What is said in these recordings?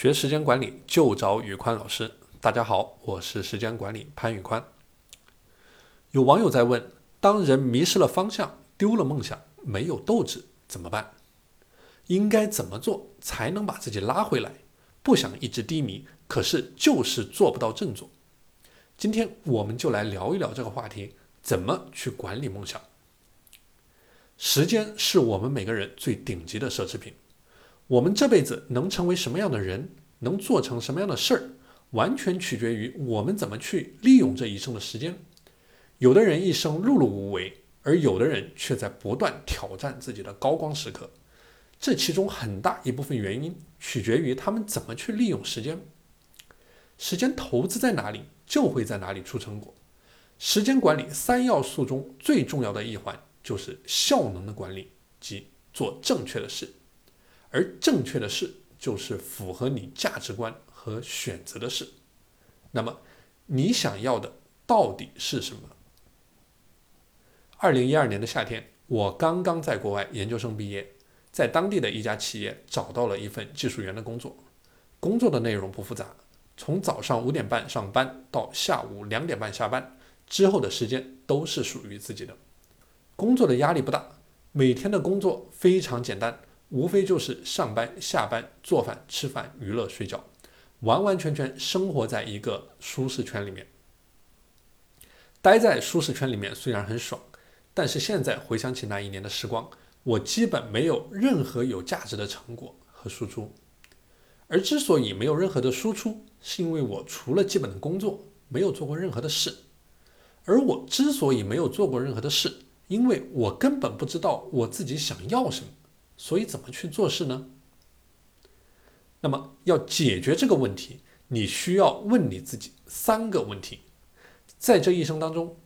学时间管理就找宇宽老师。大家好，我是时间管理潘宇宽。有网友在问：当人迷失了方向、丢了梦想、没有斗志怎么办？应该怎么做才能把自己拉回来？不想一直低迷，可是就是做不到振作。今天我们就来聊一聊这个话题：怎么去管理梦想？时间是我们每个人最顶级的奢侈品。我们这辈子能成为什么样的人，能做成什么样的事儿，完全取决于我们怎么去利用这一生的时间。有的人一生碌碌无为，而有的人却在不断挑战自己的高光时刻。这其中很大一部分原因取决于他们怎么去利用时间。时间投资在哪里，就会在哪里出成果。时间管理三要素中最重要的一环就是效能的管理，即做正确的事。而正确的事就是符合你价值观和选择的事。那么，你想要的到底是什么？二零一二年的夏天，我刚刚在国外研究生毕业，在当地的一家企业找到了一份技术员的工作。工作的内容不复杂，从早上五点半上班到下午两点半下班，之后的时间都是属于自己的。工作的压力不大，每天的工作非常简单。无非就是上班、下班、做饭、吃饭、娱乐、睡觉，完完全全生活在一个舒适圈里面。待在舒适圈里面虽然很爽，但是现在回想起那一年的时光，我基本没有任何有价值的成果和输出。而之所以没有任何的输出，是因为我除了基本的工作，没有做过任何的事。而我之所以没有做过任何的事，因为我根本不知道我自己想要什么。所以怎么去做事呢？那么要解决这个问题，你需要问你自己三个问题：在这一生当中，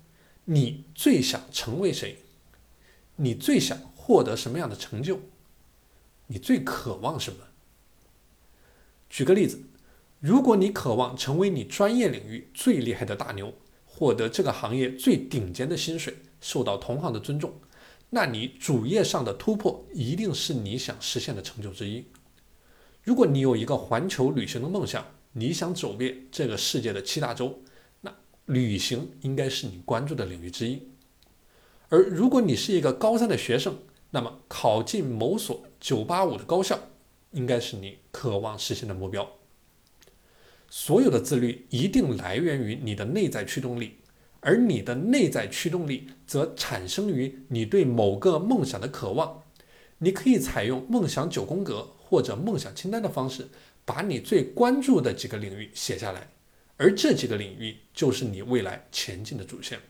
你最想成为谁？你最想获得什么样的成就？你最渴望什么？举个例子，如果你渴望成为你专业领域最厉害的大牛，获得这个行业最顶尖的薪水，受到同行的尊重。那你主业上的突破一定是你想实现的成就之一。如果你有一个环球旅行的梦想，你想走遍这个世界的七大洲，那旅行应该是你关注的领域之一。而如果你是一个高三的学生，那么考进某所九八五的高校，应该是你渴望实现的目标。所有的自律一定来源于你的内在驱动力。而你的内在驱动力则产生于你对某个梦想的渴望。你可以采用梦想九宫格或者梦想清单的方式，把你最关注的几个领域写下来，而这几个领域就是你未来前进的主线。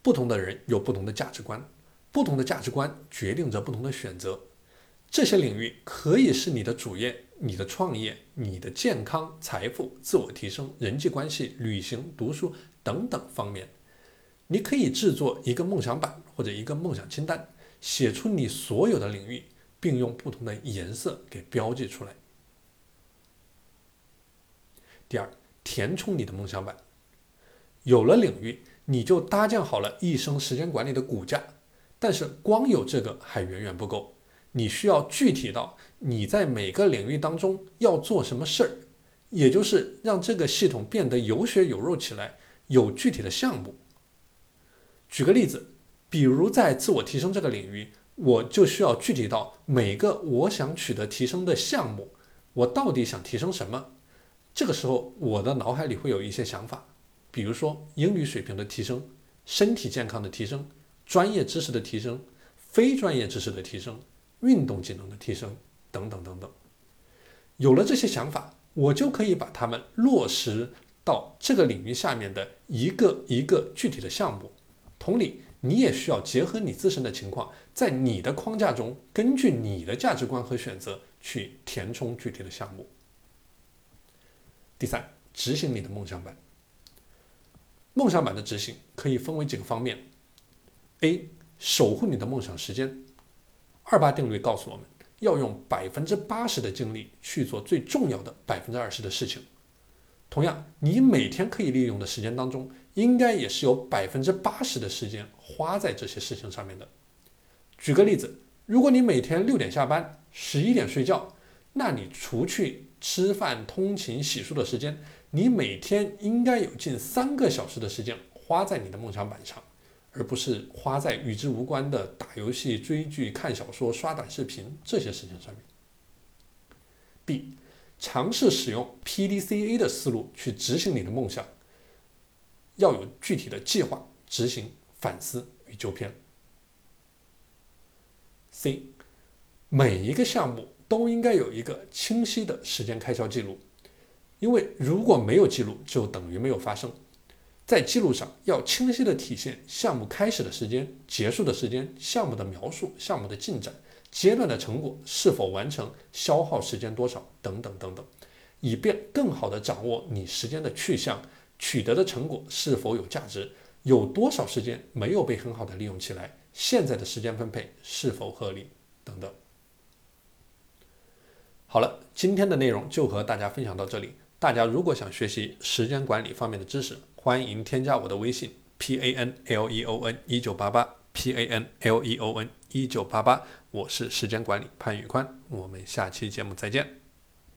不同的人有不同的价值观，不同的价值观决定着不同的选择。这些领域可以是你的主业。你的创业、你的健康、财富、自我提升、人际关系、旅行、读书等等方面，你可以制作一个梦想板或者一个梦想清单，写出你所有的领域，并用不同的颜色给标记出来。第二，填充你的梦想板。有了领域，你就搭建好了一生时间管理的骨架，但是光有这个还远远不够。你需要具体到你在每个领域当中要做什么事儿，也就是让这个系统变得有血有肉起来，有具体的项目。举个例子，比如在自我提升这个领域，我就需要具体到每个我想取得提升的项目，我到底想提升什么？这个时候，我的脑海里会有一些想法，比如说英语水平的提升、身体健康的提升、专业知识的提升、非专业知识的提升。运动技能的提升等等等等，有了这些想法，我就可以把它们落实到这个领域下面的一个一个具体的项目。同理，你也需要结合你自身的情况，在你的框架中，根据你的价值观和选择去填充具体的项目。第三，执行你的梦想版。梦想版的执行可以分为几个方面：A. 守护你的梦想时间。二八定律告诉我们要用百分之八十的精力去做最重要的百分之二十的事情。同样，你每天可以利用的时间当中，应该也是有百分之八十的时间花在这些事情上面的。举个例子，如果你每天六点下班，十一点睡觉，那你除去吃饭、通勤、洗漱的时间，你每天应该有近三个小时的时间花在你的梦想板上，而不是花在与之无关的打游戏、追剧、看小说、刷短视频这些事情上面。B，尝试使用 PDCA 的思路去执行你的梦想，要有具体的计划、执行、反思与纠偏。C，每一个项目都应该有一个清晰的时间开销记录，因为如果没有记录，就等于没有发生。在记录上要清晰的体现项目开始的时间、结束的时间、项目的描述、项目的进展、阶段的成果是否完成、消耗时间多少等等等等，以便更好的掌握你时间的去向、取得的成果是否有价值、有多少时间没有被很好的利用起来。现在的时间分配是否合理？等等。好了，今天的内容就和大家分享到这里。大家如果想学习时间管理方面的知识，欢迎添加我的微信 p a n l e o n 一九八八 p a n l e o n 一九八八，我是时间管理潘宇宽，我们下期节目再见。